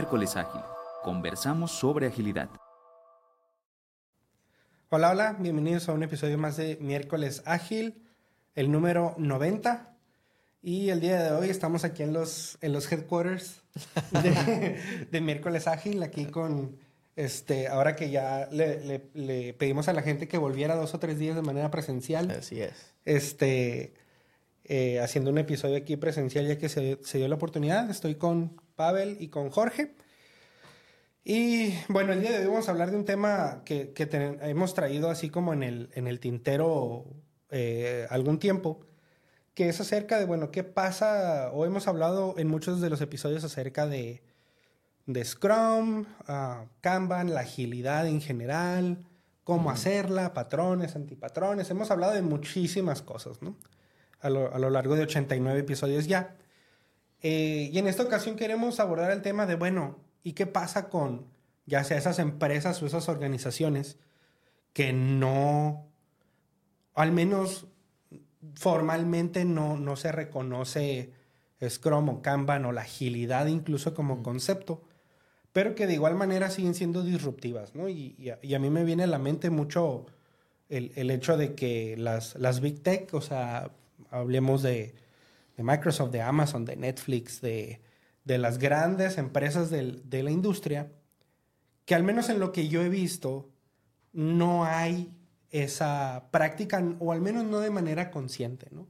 Miércoles Ágil. Conversamos sobre agilidad. Hola, hola, bienvenidos a un episodio más de Miércoles Ágil, el número 90. Y el día de hoy estamos aquí en los, en los headquarters de, de Miércoles Ágil, aquí con, este, ahora que ya le, le- le pedimos a la gente que volviera dos o tres días de manera presencial. Así es. este, eh, haciendo un episodio aquí presencial ya que se, se dio la oportunidad. Estoy con Pavel y con Jorge. Y bueno, el día de hoy vamos a hablar de un tema que, hemos traído así como en el, en el tintero eh, algún tiempo, que es acerca de, bueno, qué pasa, o hemos hablado en muchos de los episodios acerca de, de Scrum, ah, Kanban, la agilidad en general, cómo hacerla, patrones, antipatrones. Hemos hablado de muchísimas cosas, ¿no? A lo, a lo largo de 89 episodios ya. Eh, y en esta ocasión queremos abordar el tema de, bueno, ¿y qué pasa con ya sea esas empresas o esas organizaciones que no, al menos formalmente no, no se reconoce Scrum o Kanban o la agilidad incluso como concepto, pero que de igual manera siguen siendo disruptivas, ¿no? Y, y a, y a mí me viene a la mente mucho el, el hecho de que las, las Big Tech, o sea, hablemos de, de Microsoft, de Amazon, de Netflix, de, de las grandes empresas del- de la industria, que al menos en lo que yo he visto, no hay esa práctica, o al menos no de manera consciente, ¿no?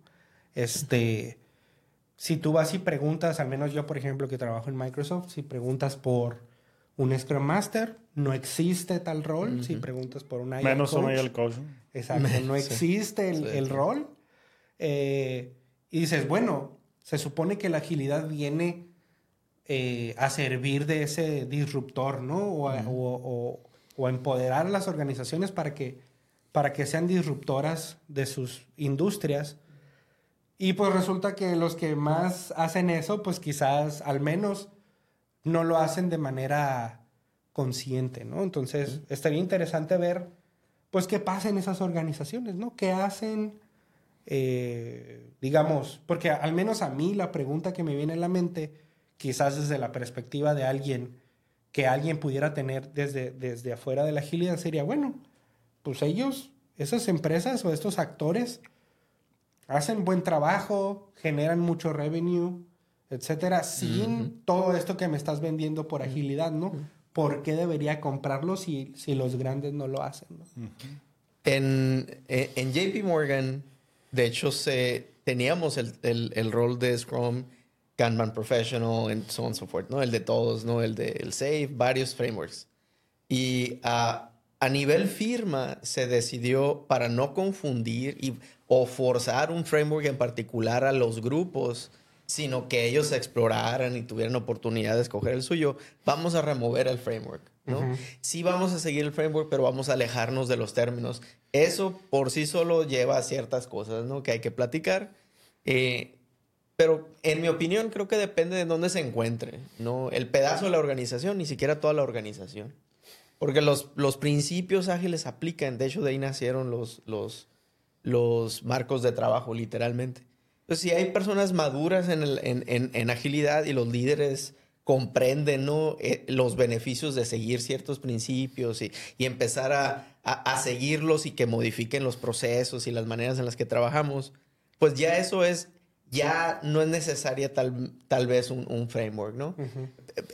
Este, si tú vas y preguntas, al menos yo, por ejemplo, que trabajo en Microsoft, si preguntas por un Scrum Master, no existe tal rol. Si preguntas por un Agile Menos un Coach, Agile Coach. Exacto, no Sí. existe el, Sí, el rol. Eh, y dices, bueno, se supone que la agilidad viene eh, a servir de ese disruptor, ¿no? O a, o- o- o a empoderar a las organizaciones para que, para que sean disruptoras de sus industrias. Y pues resulta que los que más hacen eso, pues quizás al menos no lo hacen de manera consciente, ¿no? Entonces, estaría interesante ver, pues, qué pasa en esas organizaciones, ¿no? ¿Qué hacen? Eh, digamos, porque al menos a mí la pregunta que me viene a la mente, quizás desde la perspectiva de alguien que alguien pudiera tener desde, desde afuera de la agilidad, sería, bueno, pues ellos, esas empresas o estos actores, hacen buen trabajo, generan mucho revenue, etcétera, sin todo esto que me estás vendiendo por agilidad, ¿no? ¿Por qué debería comprarlo si, si los grandes no lo hacen? ¿no? En, eh, en JP Morgan, de hecho, se, teníamos el, el- el rol de Scrum, Kanban Professional, and so on and so forth, ¿no? El de todos, ¿no? El de el SAFe, varios frameworks. Y a, nivel firma se decidió para no confundir y, o forzar un framework en particular a los grupos, sino que ellos exploraran y tuvieran oportunidad de escoger el suyo, vamos a remover el framework, ¿no? Sí vamos a seguir el framework, pero vamos a alejarnos de los términos. Eso por sí solo lleva a ciertas cosas, ¿no? Que hay que platicar. Eh, pero en mi opinión creo que depende de dónde se encuentre, ¿no? El pedazo de la organización, ni siquiera toda la organización. Porque los, los principios ágiles aplican, de hecho de ahí nacieron los, los, los marcos de trabajo, literalmente. Entonces, si hay personas maduras en, el- en- en- en agilidad y los líderes comprenden ¿no? Eh, los beneficios de seguir ciertos principios y, y empezar a, a- a seguirlos y que modifiquen los procesos y las maneras en las que trabajamos, pues ya eso es, ya no es necesaria tal, tal vez un, un framework, ¿no?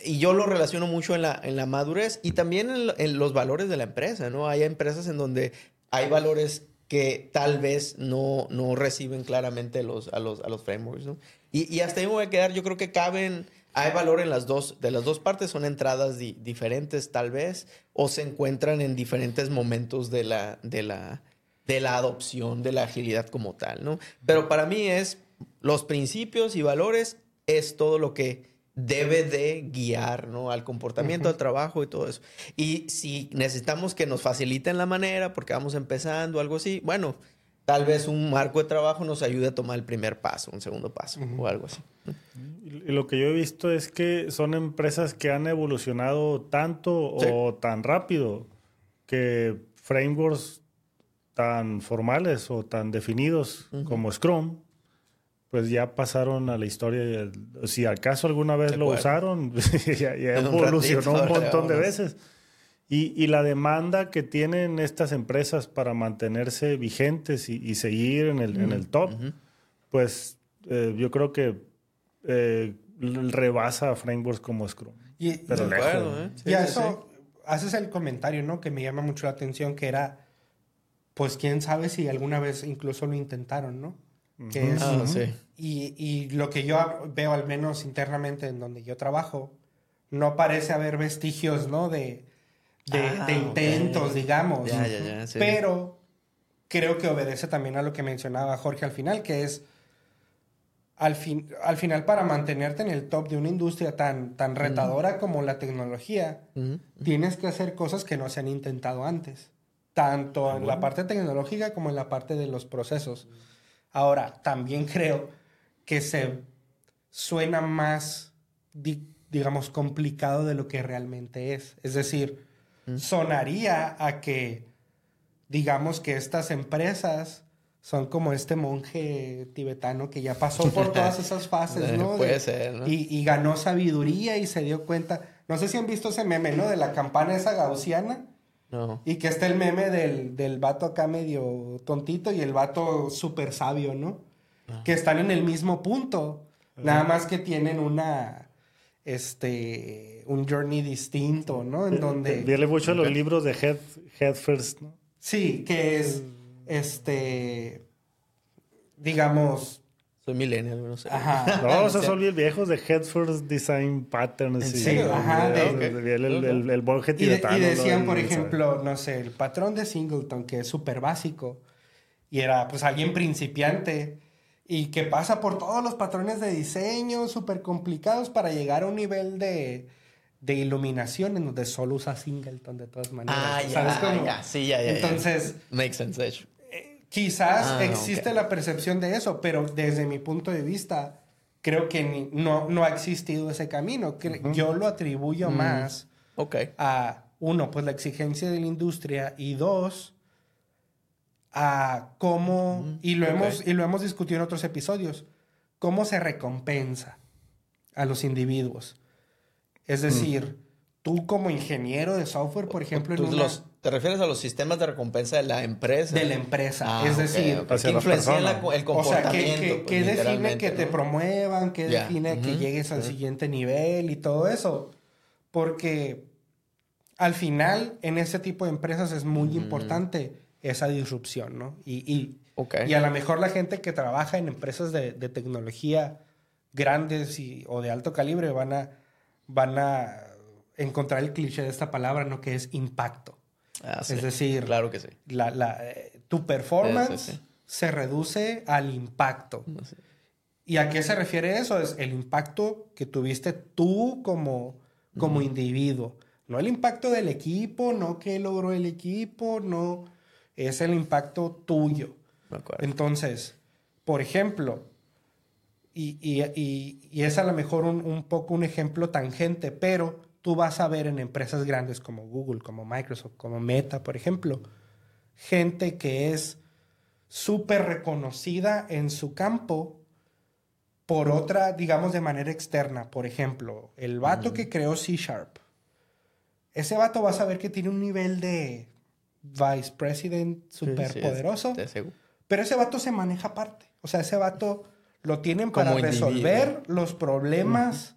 Y yo lo relaciono mucho en la, en la madurez y también en, en los valores de la empresa, ¿no? Hay empresas en donde hay valores que tal vez no, no reciben claramente los, a, los, a los frameworks, ¿no? Y, y hasta ahí me voy a quedar, yo creo que caben, hay valor en las dos, de las dos partes, son entradas di- diferentes tal vez, o se encuentran en diferentes momentos de la, de la, de la adopción de la agilidad como tal, ¿no? Pero para mí es los principios y valores es todo lo que debe de guiar, ¿no? Al comportamiento, al trabajo y todo eso. Y si necesitamos que nos faciliten la manera porque vamos empezando, algo así, bueno, tal vez un marco de trabajo nos ayude a tomar el primer paso, un segundo paso o algo así. Y lo que yo he visto es que son empresas que han evolucionado tanto Sí. o tan rápido que frameworks tan formales o tan definidos como Scrum, pues ya pasaron a la historia. Si acaso alguna vez lo usaron, ya, ya un evolucionó un, ratito, montón de veces. Y, y la demanda que tienen estas empresas para mantenerse vigentes y, y seguir en el, en el top, pues eh, yo creo que eh, rebasa a frameworks como Scrum. Y, Pero De lejos. acuerdo, ¿eh? Sí, y a sí, eso haces el comentario, ¿no? Que me llama mucho la atención, que era, pues quién sabe si alguna vez incluso lo intentaron, ¿no? Que sí. es, Ah, sí. Y, y lo que yo veo, al menos internamente en donde yo trabajo, no parece haber vestigios, ¿no? De, de, Ah, de intentos, digamos. Ya, ya, ya, sí. Pero creo que obedece también a lo que mencionaba Jorge al final, que es al, fin, al final para mantenerte en el top de una industria tan, tan retadora como la tecnología, tienes que hacer cosas que no se han intentado antes, tanto en la parte tecnológica como en la parte de los procesos. Ahora, también creo que se suena más, di- digamos, complicado de lo que realmente es. Es decir, sonaría a que, digamos, que estas empresas son como este monje tibetano que ya pasó por todas esas fases, Eh, ¿no? puede De- ser, ¿no? Y, y ganó sabiduría y se dio cuenta. No sé si han visto ese meme, ¿no? De la campana esa gaussiana. No. Y que está el meme del, del vato acá medio tontito y el vato súper sabio, ¿no? Que están en el mismo punto. Nada más que tienen una. Este. Un journey distinto, ¿no? En donde. Viene mucho a los libros de Head, Head First, ¿no? Sí, que es. Este. Digamos. Soy millennial, no sé. Ajá. No, esos son bien viejos de Head First Design Patterns. ¿En y-? Ajá, de- el, el, el, el- el monje Y, de- y decían, ¿no? por ejemplo, no sé, el patrón de Singleton, que es súper básico, y era pues alguien principiante, y que pasa por todos los patrones de diseño súper complicados para llegar a un nivel de, de iluminación en donde solo usa Singleton de todas maneras. Ah, ya, ¿Sabes cómo? ya, sí, ya, ya. ya. Entonces, Makes sense, de hecho. quizás Ah, existe la percepción de eso, pero desde mi punto de vista, creo que ni- no, no ha existido ese camino. Cre- Yo lo atribuyo Mm. más a, uno, pues la exigencia de la industria y dos, a cómo, y, lo ok. hemos, y lo hemos discutido en otros episodios, cómo se recompensa a los individuos. Es decir, tú como ingeniero de software, por ejemplo, en una- los- ¿Te refieres a los sistemas de recompensa de la empresa? de la empresa. Ah, es decir, ok. Hacia ¿Qué la influencia la- el o sea, comportamiento? que, que, pues, que define que te promuevan, que Ya. define que llegues al siguiente nivel y todo eso. Porque al final, en ese tipo de empresas es muy importante esa disrupción, ¿no? Y, y, Ok. y a lo mejor la gente que trabaja en empresas de, de tecnología grandes y, o de alto calibre van a, van a encontrar el cliché de esta palabra, ¿no? Que es impacto. Ah, sí. Es decir, Claro que sí. la, la, eh, tu performance Sí, se reduce al impacto. ¿Y a qué se refiere eso? Es el impacto que tuviste tú como, como individuo. No el impacto del equipo, no que logró el equipo, no. Es el impacto tuyo. Me acuerdo. Entonces, por ejemplo, y, y- y- y es a lo mejor un, un poco un ejemplo tangente, pero tú vas a ver en empresas grandes como Google, como Microsoft, como Meta, por ejemplo, gente que es súper reconocida en su campo por otra, digamos, de manera externa. Por ejemplo, el vato que creó C Sharp. Ese vato vas a ver que tiene un nivel de vice president súper Sí, sí. Pero ese vato se maneja aparte. O sea, ese vato lo tienen Como para individuo. resolver los problemas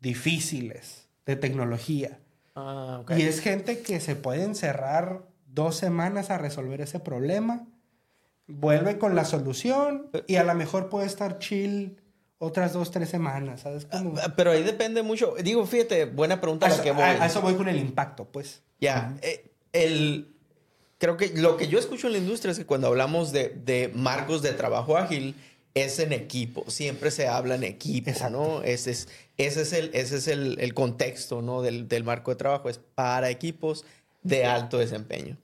difíciles de tecnología. Ah, ok. Y es gente que se puede encerrar dos semanas a resolver ese problema, vuelve con la solución y a lo mejor puede estar chill otras dos, tres semanas, ¿sabes? Como... Ah, Pero ahí depende mucho. Digo, fíjate, buena pregunta a, la que voy. a- a eso voy con el impacto, pues. Ya, eh, el, creo que lo que yo escucho en la industria es que cuando hablamos de, de marcos de trabajo ágil, es en equipo, siempre se habla en equipo, Exacto. ¿no? Ese es, ese es, el, ese es el, el contexto, ¿no? Del, del marco de trabajo, es para equipos de alto desempeño.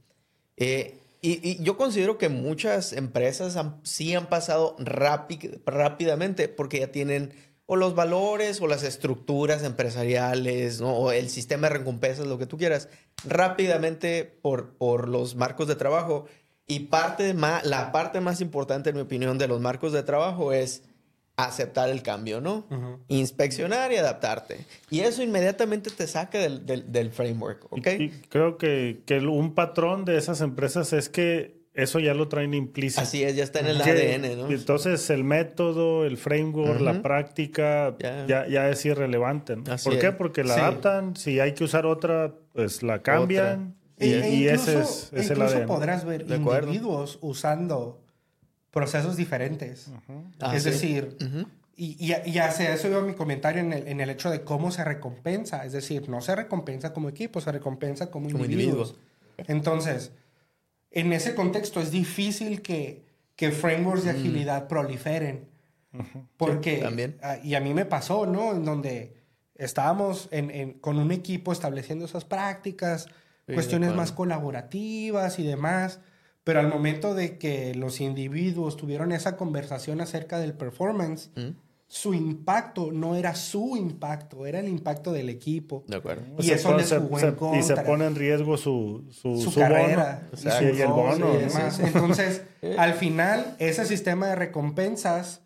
Eh, y, y yo considero que muchas empresas han- sí han pasado rápi- rápidamente porque ya tienen o los valores o las estructuras empresariales, ¿no? o el sistema de recompensas, lo que tú quieras, rápidamente por, por los marcos de trabajo. Y parte más, la parte más importante, en mi opinión, de los marcos de trabajo es aceptar el cambio, ¿no? Inspeccionar y adaptarte. Y eso inmediatamente te saca del, del, del framework, ¿ok? Y, y creo que, que, un patrón de esas empresas es que eso ya lo traen implícito. Así es, ya está en el que, ADN, ¿no? Entonces el método, el framework, uh -huh. la práctica ya. Ya, ya, es irrelevante. ¿no? ¿Por qué? Porque la sí. adaptan, si hay que usar otra, pues la cambian. Otra. Y, e, y incluso, ese es, es el ADN. podrás ver individuos usando procesos diferentes. Uh -huh. ah, es sí. decir, uh -huh. y, y, y, hacia eso iba mi comentario en el, en el, hecho de cómo se recompensa. Es decir, no se recompensa como equipo, se recompensa como, como individuos. individuos. Entonces, en ese contexto es difícil que, que frameworks de agilidad mm. proliferen. Porque, sí, también. A, y a mí me pasó, ¿no? En donde estábamos en, en, con un equipo estableciendo esas prácticas, sí, cuestiones más colaborativas y demás. Pero al momento de que los individuos tuvieron esa conversación acerca del performance, ¿Mm? Su impacto no era su impacto, era el impacto del equipo. De acuerdo. Y eso pone, les jugó se, en contra. Y se pone en riesgo su, su, su, su carrera. Bono, y, su y el bono. Y demás. Entonces, al final, ese sistema de recompensas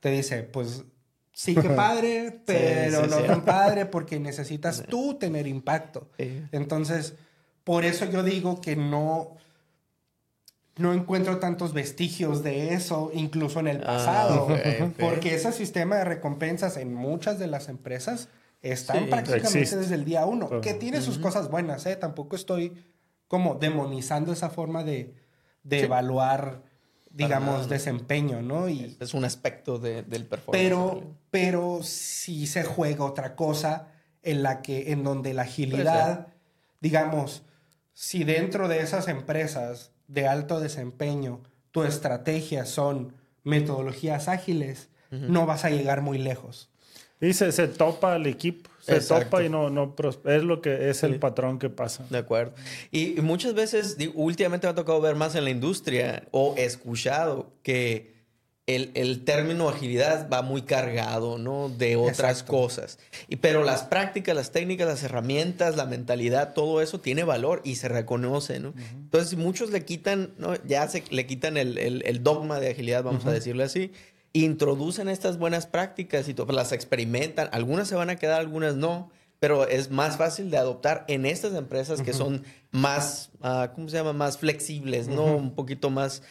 te dice, pues sí que padre, pero sí, sí, no sí. tan padre porque necesitas tú tener impacto. Entonces, por eso yo digo que no no encuentro tantos vestigios de eso, incluso en el pasado, ah, okay, okay. porque ese sistema de recompensas en muchas de las empresas están sí, prácticamente existe. desde el día uno, uh -huh. que tiene sus uh -huh. cosas buenas, ¿eh? tampoco estoy como demonizando esa forma de, de sí. evaluar, digamos, desempeño, ¿no? Y, es un aspecto de, del performance. Pero, pero si se juega otra cosa en la que, en donde la agilidad, digamos, si dentro de esas empresas de alto desempeño, tu estrategia son metodologías ágiles, uh -huh. no vas a llegar muy lejos. Y se, se topa el equipo, se Exacto. topa y no, no es lo que es el sí. patrón que pasa. De acuerdo. Y, y muchas veces, últimamente me ha tocado ver más en la industria o escuchado que el, el, término agilidad va muy cargado, ¿no? De otras Exacto. cosas. Y, pero las prácticas, las técnicas, las herramientas, la mentalidad, todo eso tiene valor y se reconoce, ¿no? Uh -huh. Entonces, muchos le quitan, ¿no? Ya se le quitan el, el, el dogma de agilidad, vamos uh -huh. a decirle así. Introducen estas buenas prácticas y las experimentan. Algunas se van a quedar, algunas no. Pero es más fácil de adoptar en estas empresas que son más, uh, ¿cómo se llama? Más flexibles, ¿no? Un poquito más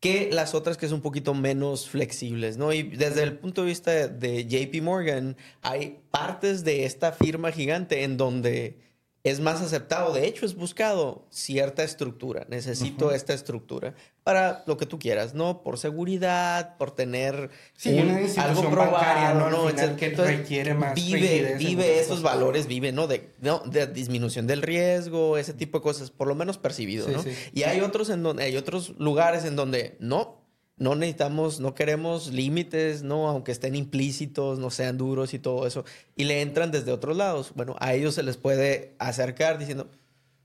que las otras que son un poquito menos flexibles, ¿no? Y desde el punto de vista de JP Morgan, hay partes de esta firma gigante en donde es más aceptado, de hecho es buscado cierta estructura, necesito uh -huh. esta estructura para lo que tú quieras, ¿no? Por seguridad, por tener sí, un, algo probado, ¿no? Final, que Entonces, requiere más vive, vive esos valores, vive, ¿no? De, ¿no? de disminución del riesgo, ese tipo de cosas, por lo menos percibido, sí, ¿no? Sí. Y hay otros en donde, hay otros lugares en donde no, no necesitamos, no queremos límites, no, aunque estén implícitos, no sean duros y todo eso, y le entran desde otros lados. Bueno, a ellos se les puede acercar diciendo,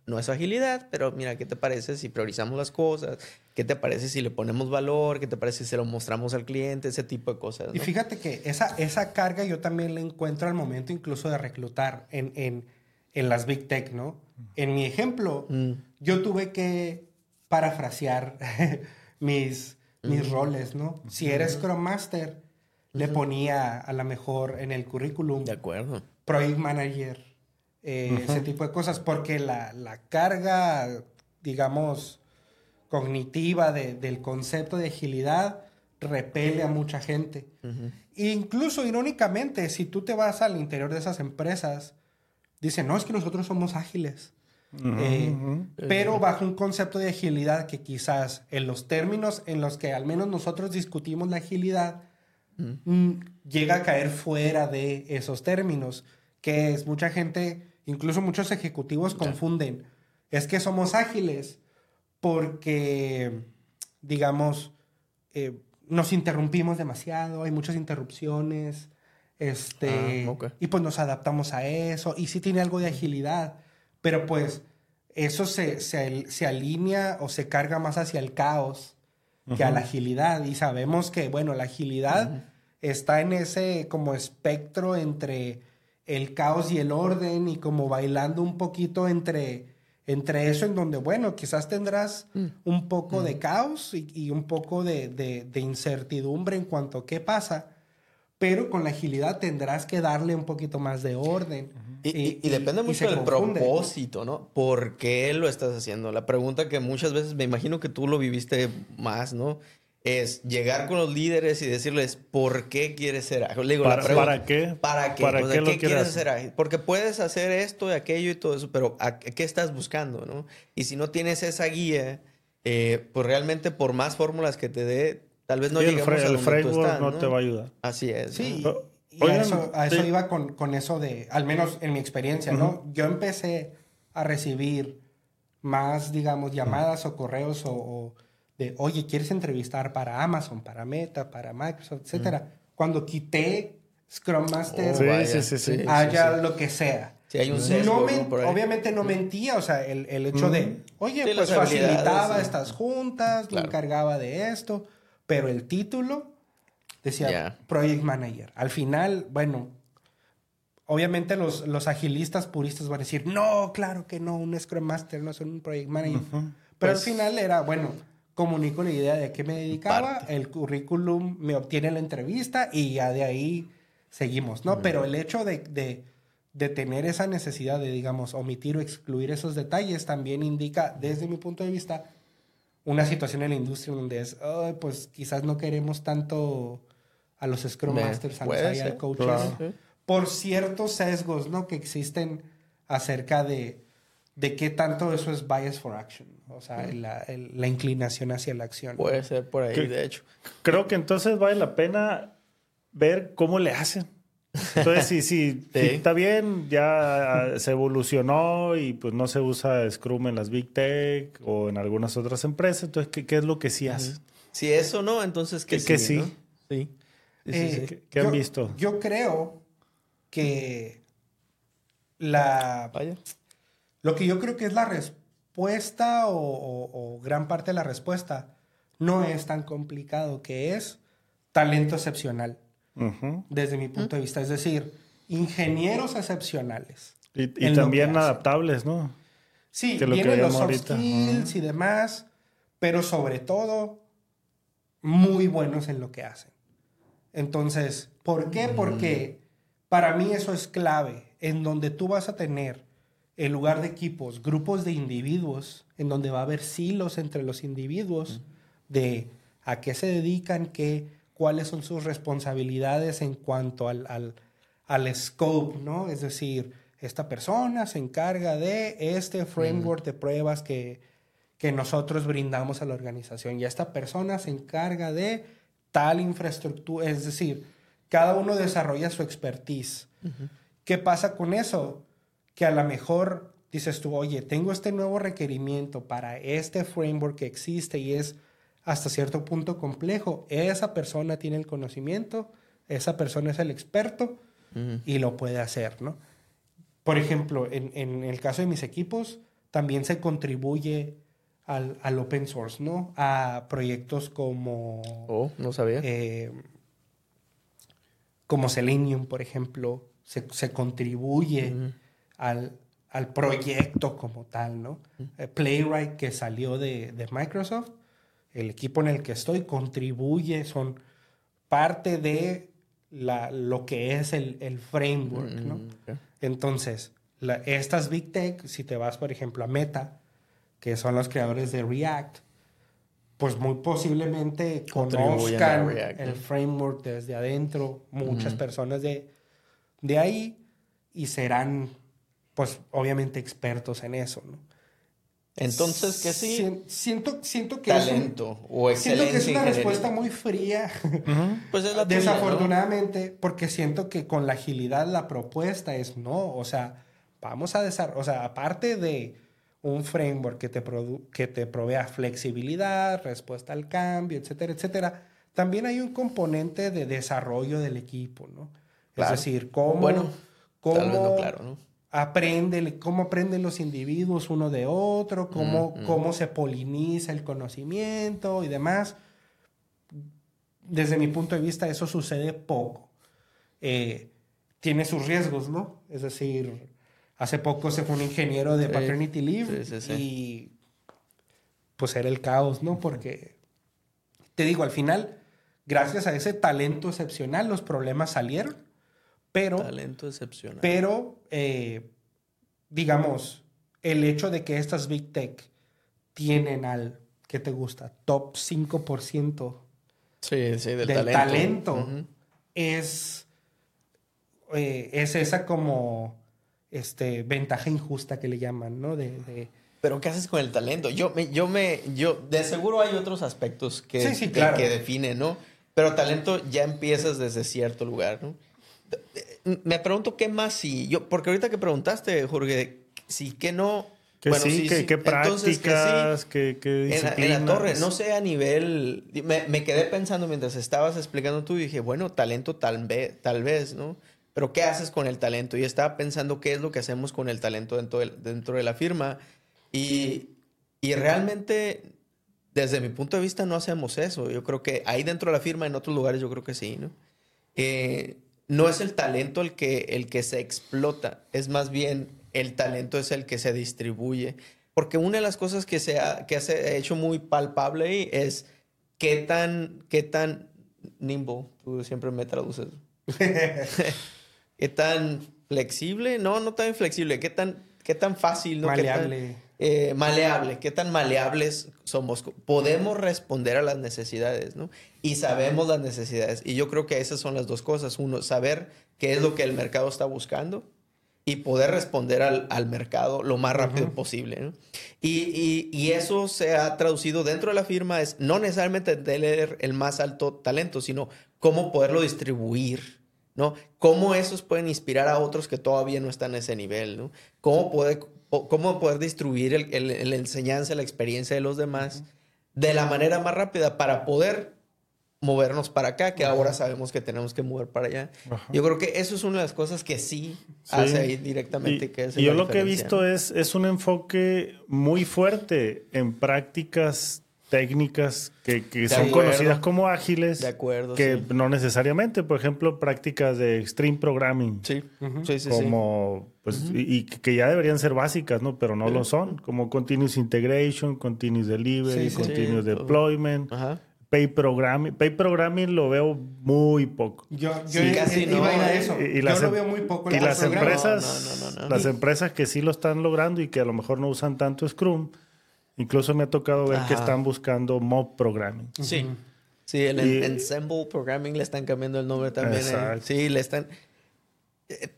no es agilidad, pero mira, ¿qué te parece si priorizamos las cosas? ¿Qué te parece si le ponemos valor? ¿Qué te parece si se lo mostramos al cliente? Ese tipo de cosas. ¿no? Y fíjate que esa, esa carga yo también la encuentro al momento incluso de reclutar en, en, en las Big Tech, ¿no? En mi ejemplo, mm. yo tuve que parafrasear mis mis roles, ¿no? Si eres Scrum Master, le ponía a lo mejor en el currículum. De acuerdo. Project Manager, eh, ese tipo de cosas, porque la, la carga, digamos, cognitiva de, del concepto de agilidad repele a mucha gente. Incluso, irónicamente, si tú te vas al interior de esas empresas, dicen, no, es que nosotros somos ágiles. Uh -huh, eh, uh -huh. Pero bajo un concepto de agilidad que quizás en los términos en los que al menos nosotros discutimos la agilidad uh -huh. llega a caer fuera de esos términos, que es mucha gente, incluso muchos ejecutivos confunden. Es que somos ágiles porque, digamos, eh, nos interrumpimos demasiado, hay muchas interrupciones, este, ah, okay. y pues nos adaptamos a eso, y sí tiene algo de agilidad pero pues eso se, se, se, alinea o se carga más hacia el caos uh -huh. que a la agilidad. Y sabemos que, bueno, la agilidad uh -huh. está en ese como espectro entre el caos y el orden y como bailando un poquito entre, entre eso en donde, bueno, quizás tendrás -huh. un poco de caos y, y un poco de, de, de, incertidumbre en cuanto a qué pasa, pero con la agilidad tendrás que darle un poquito más de orden. Y, y- y depende y mucho del confunde, ¿no? propósito, ¿no? ¿Por qué lo estás haciendo? La pregunta que muchas veces me imagino que tú lo viviste más, ¿no? Es llegar con los líderes y decirles, ¿por qué quieres ser ágil? Le digo, la ¿Para, pregunta, para qué? ¿Para qué? ¿Para O sea, qué ¿qué quieres hacer? ágil? Porque puedes hacer esto y aquello y todo eso, pero ¿a qué estás buscando, no? Y si no tienes esa guía, eh, pues realmente por más fórmulas que te dé, tal vez no Sí, el, lleguemos fre- a el donde tú framework estás, no, te va a ayudar. Así es. Sí, ¿no? Y a eso, a eso sí. iba con, con eso de, al menos en mi experiencia, ¿no? Yo empecé a recibir más, digamos, llamadas o correos o, o de, oye, ¿quieres entrevistar para Amazon, para Meta, para Microsoft, etcétera? Cuando quité Scrum Master, Oh, Sí, vaya, sí, sí, sí. haya lo que sea. Sí, hay un sesgo, No ¿no? men- Por ahí. obviamente no mentía, o sea, el, el hecho de, oye, Sí, pues facilitaba sí. estas juntas, Claro. me encargaba de esto, pero el título decía. Project Manager. Al final, bueno, obviamente los, los agilistas puristas van a decir, no, claro que no, un Scrum Master no es un Project Manager. Pero Pues- al final era, bueno, comunico la idea de a qué me dedicaba, Parte. el currículum me obtiene la entrevista y ya de ahí seguimos, ¿no? Pero el hecho de, de, de tener esa necesidad de, digamos, omitir o excluir esos detalles también indica, desde mi punto de vista, una situación en la industria donde es, "Ay, pues quizás no queremos tanto a los Scrum Me- Masters, a los ser, Coaches, claro. Sí. por ciertos sesgos, ¿no? Que existen acerca de, de qué tanto eso es bias for action, o sea, la, el- la inclinación hacia la acción. Puede ser por ahí, de hecho. Creo que entonces vale la pena ver cómo le hacen. Entonces, si, si, si Sí. está bien, ya se evolucionó y pues no se usa Scrum en las Big Tech o en algunas otras empresas, entonces, ¿qué, qué es lo que sí hacen? Si eso no, entonces que, Que- que sí. sí. ¿no? Sí. Sí, Eh, sí. ¿Qué- qué han yo- visto? Yo creo que la Vaya. lo que yo creo que es la respuesta o, o- o gran parte de la respuesta no es tan complicado, que es talento excepcional, desde mi punto de vista. Es decir, ingenieros excepcionales. Y, también adaptables, ¿no? Sí, Que lo que vienen los soft ahorita. skills y demás, pero sobre todo muy buenos en lo que hacen. Entonces, ¿por qué? Porque para mí eso es clave, en donde tú vas a tener, en lugar de equipos, grupos de individuos, en donde va a haber silos entre los individuos de a qué se dedican, qué, cuáles son sus responsabilidades en cuanto al, al, al scope, ¿no? Es decir, esta persona se encarga de este framework de pruebas que, que nosotros brindamos a la organización y esta persona se encarga de tal infraestructura, es decir, cada uno desarrolla su expertise. ¿Qué pasa con eso? Que a lo mejor dices tú, oye, tengo este nuevo requerimiento para este framework que existe y es hasta cierto punto complejo. Esa persona tiene el conocimiento, esa persona es el experto y lo puede hacer, ¿no? Por ejemplo, en, en el caso de mis equipos, también se contribuye al, al open source, ¿no? A proyectos como, Oh, no sabía. eh, como Selenium, por ejemplo, se, se contribuye al, al proyecto como tal, ¿no? Eh, Playwright, que salió de, de Microsoft, el equipo en el que estoy contribuye, son parte de la, lo que es el, el framework, ¿no? Mm. Entonces, la- estas Big Tech, si te vas, por ejemplo, a Meta, que son los creadores de React, pues muy posiblemente conozcan React, el framework desde adentro, muchas personas de, de ahí, y serán, pues, obviamente expertos en eso, ¿no? Entonces, que sí, Sien- Siento, siento que es un- talento o Siento que es una respuesta muy fría. Pues es la tuya, ¿no? Desafortunadamente, porque siento que con la agilidad la propuesta es no, o sea, vamos a desarrollar, o sea, aparte de un framework que te, que te provea flexibilidad, respuesta al cambio, etcétera, etcétera, también hay un componente de desarrollo del equipo, ¿no? Claro. Es decir, cómo, Bueno, cómo no, claro, ¿no? aprende, cómo aprenden los individuos uno de otro, cómo, Mm, mm. cómo se poliniza el conocimiento y demás. Desde mi punto de vista, eso sucede poco. Eh, tiene sus riesgos, ¿no? Es decir, hace poco se fue un ingeniero de paternity leave sí, sí, sí. y pues era el caos, ¿no? Porque, te digo, al final, gracias a ese talento excepcional, los problemas salieron. Pero, Talento excepcional. pero eh, digamos, el hecho de que estas Big Tech tienen al, ¿qué te gusta? Top 5% sí, sí, del, del talento. es, eh, es esa como este, ventaja injusta que le llaman, ¿no? De, de- Pero ¿qué haces con el talento? Yo me, yo me, yo, de seguro hay otros aspectos que, Sí, sí, que- claro. que definen, ¿no? Pero talento ya empiezas desde cierto lugar, ¿no? Me pregunto qué más si yo, porque ahorita que preguntaste, Jorge, si que no. Que bueno, sí, que, que que sí. prácticas, que, que En la, en la torre, no sé a nivel. Me, me quedé pensando mientras estabas explicando tú y dije, bueno, talento tal vez, tal vez, ¿no? Pero ¿qué haces con el talento? Y estaba pensando qué es lo que hacemos con el talento dentro de, dentro de la firma. Y, y realmente, desde mi punto de vista, no hacemos eso. Yo creo que ahí dentro de la firma, en otros lugares, yo creo que sí, ¿no? Eh, no es el talento el que, el que se explota, es más bien el talento es el que se distribuye. Porque una de las cosas que se ha, que ha hecho muy palpable es qué tan, qué tan nimble, tú siempre me traduces, qué tan flexible, no, no tan flexible, qué tan, qué tan fácil, ¿no? Qué tan- Maleable. eh, maleable, qué tan maleables somos. Podemos responder a las necesidades, ¿no? Y sabemos las necesidades. Y yo creo que esas son las dos cosas. Uno, saber qué es lo que el mercado está buscando y poder responder al, al mercado lo más rápido posible, ¿no? Y, y- y eso se ha traducido dentro de la firma, es no necesariamente tener el más alto talento, sino cómo poderlo distribuir, ¿no? Cómo esos pueden inspirar a otros que todavía no están a ese nivel, ¿no? Cómo poder, cómo poder distribuir el, el- el enseñanza, la experiencia de los demás de la manera más rápida para poder movernos para acá, que ahora sabemos que tenemos que mover para allá. Ajá. Yo creo que eso es una de las cosas que sí, Sí. hace ahí directamente Y, que es y yo lo que he visto es, es un enfoque muy fuerte en prácticas técnicas que, que son acuerdo. conocidas como ágiles. De acuerdo, Que sí. no necesariamente, por ejemplo, prácticas de extreme programming. Sí, sí, sí, sí. como, pues, y, y que ya deberían ser básicas, ¿no? Pero no lo son. Como continuous integration, continuous delivery, Sí, sí. continuous deployment, Ajá. pay programming. Pay programming lo veo muy poco. Yo, yo Sí, i- casi iba no, a ir a eso. Y- y yo las lo em- veo muy poco en Y las empresas, No, no, no, no. las empresas que sí lo están logrando y que a lo mejor no usan tanto Scrum, incluso me ha tocado ver que están buscando mob programming. Sí. Sí, el Y- en- Ensemble Programming le están cambiando el nombre también. ¿eh? Exacto. Sí, le están... eh,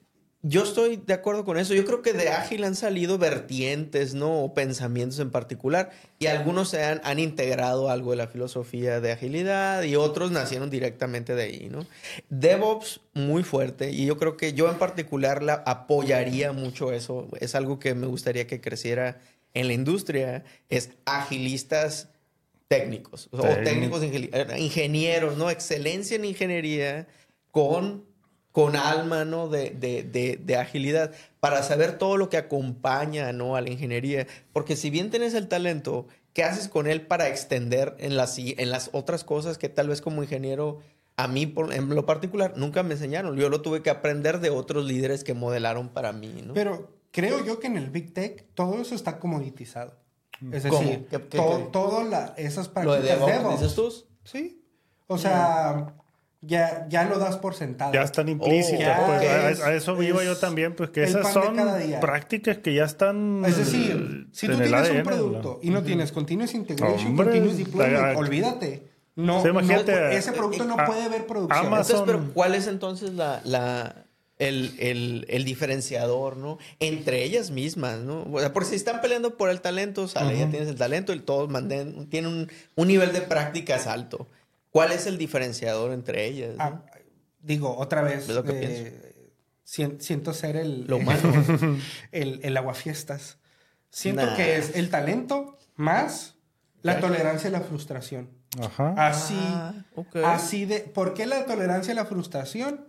Yo estoy de acuerdo con eso. Yo creo que de ágil han salido vertientes, ¿no? O pensamientos en particular. Y algunos se han, han integrado algo de la filosofía de agilidad y otros nacieron directamente de ahí, ¿no? DevOps muy fuerte y yo creo que yo en particular la apoyaría mucho eso. Es algo que me gustaría que creciera en la industria. Es agilistas técnicos o Técnico. técnicos ingeni- ingenieros, ¿no? Excelencia en ingeniería con, con alma, ¿no? De, de, de, de agilidad para saber todo lo que acompaña, ¿no? A la ingeniería. Porque si bien tienes el talento, ¿qué haces con él para extender en las, en las otras cosas que tal vez como ingeniero a mí en lo particular nunca me enseñaron? Yo lo tuve que aprender de otros líderes que modelaron para mí, ¿no? Pero creo yo que en el Big Tech todo eso está comoditizado. Es ¿Cómo? decir, ¿Qué- qué- todo, qué? todo la, esas lo de prácticas DevOps, DevOps. dices tú. Sí. O sea, ya, ya lo das por sentado. Ya están implícitas. ya pues, a- es- a, eso iba es yo también, pues que esas son prácticas que ya están. Es decir, si tú tienes un ADN, producto y no tienes continuous integration, Hombre, continuous deployment, ta- olvídate. No, Sí, no imagínate, pu- ese producto no puede ver producción. Amazon- Entonces, pero ¿cuál es entonces la, la- el, el- el diferenciador, ¿no? Entre ellas mismas, ¿no? O sea, porque si están peleando por el talento, sale, ya tienes el talento y todos manden, tienen un, un nivel de prácticas alto. ¿Cuál es el diferenciador entre ellas? no? Ah, digo, otra vez, lo que eh, siento ser el, Lo humano. el, el aguafiestas. Siento Nah. que es el talento más la tolerancia a la frustración. Ajá. Así, Ah, así de... ¿Por qué la tolerancia a la frustración?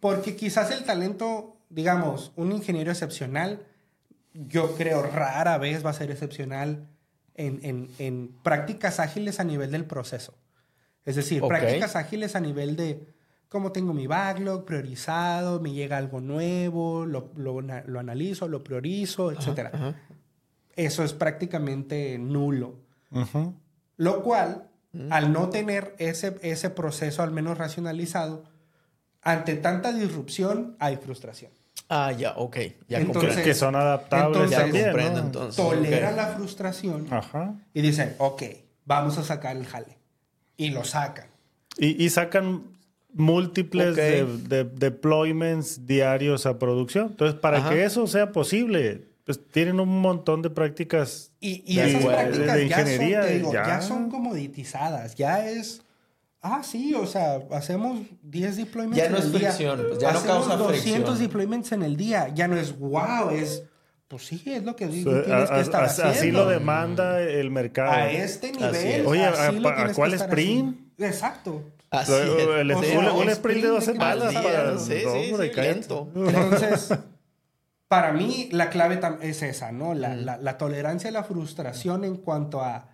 Porque quizás el talento, digamos, un ingeniero excepcional, yo creo rara vez va a ser excepcional en, en- en prácticas ágiles a nivel del proceso. Es decir, prácticas ágiles a nivel de cómo tengo mi backlog priorizado, me llega algo nuevo, lo, lo lo analizo, lo priorizo, etc. Ajá. Eso es prácticamente nulo. Lo cual al no tener ese, ese proceso al menos racionalizado, ante tanta disrupción hay frustración. Ah, ya, ok. Ya Entonces, que son adaptables entonces-. Ya comprendo, ¿no? entonces. Tolera ok. la frustración Ajá. y dicen, ok, vamos a sacar el jale. Y lo sacan. Y, y sacan múltiples Ok. de, de- deployments diarios a producción. Entonces, para Ajá. que eso sea posible, pues tienen un montón de prácticas. Y, y De- esas de- prácticas de ya, son, ingeniería, te digo, ya. ya son comoditizadas. Ya es... Ah, sí, o sea, hacemos 10 deployments Ya en no es el día. fricción, pues ya no Hacemos causa 200 fricción. deployments en el día. Ya no es wow, es... Pues sí, es lo que digo, a- tienes que a- estar así haciendo. lo demanda el mercado. A este Así nivel. es. Oye, así ¿a- lo a que cuál estar sprint? haciendo. Exacto. Así es. el- O sea, un, un sprint de dos que semanas para... Sí, no, sí, sí, lento. Entonces, para mí la clave es esa, ¿no? La, la- la tolerancia a la frustración en cuanto a